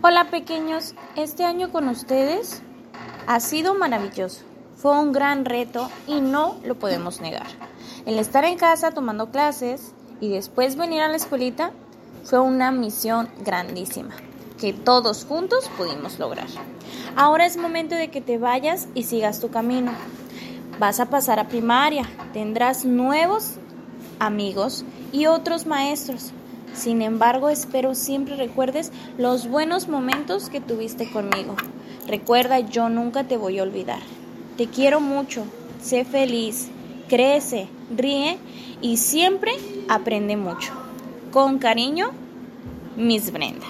Hola pequeños, este año con ustedes ha sido maravilloso. Fue un gran reto y no lo podemos negar. El estar en casa tomando clases y después venir a la escuelita fue una misión grandísima que todos juntos pudimos lograr. Ahora es momento de que te vayas y sigas tu camino. Vas a pasar a primaria, tendrás nuevos amigos y otros maestros. Sin embargo, espero siempre recuerdes los buenos momentos que tuviste conmigo. Recuerda, yo nunca te voy a olvidar. Te quiero mucho, sé feliz, crece, ríe y siempre aprende mucho. Con cariño, Miss Brenda.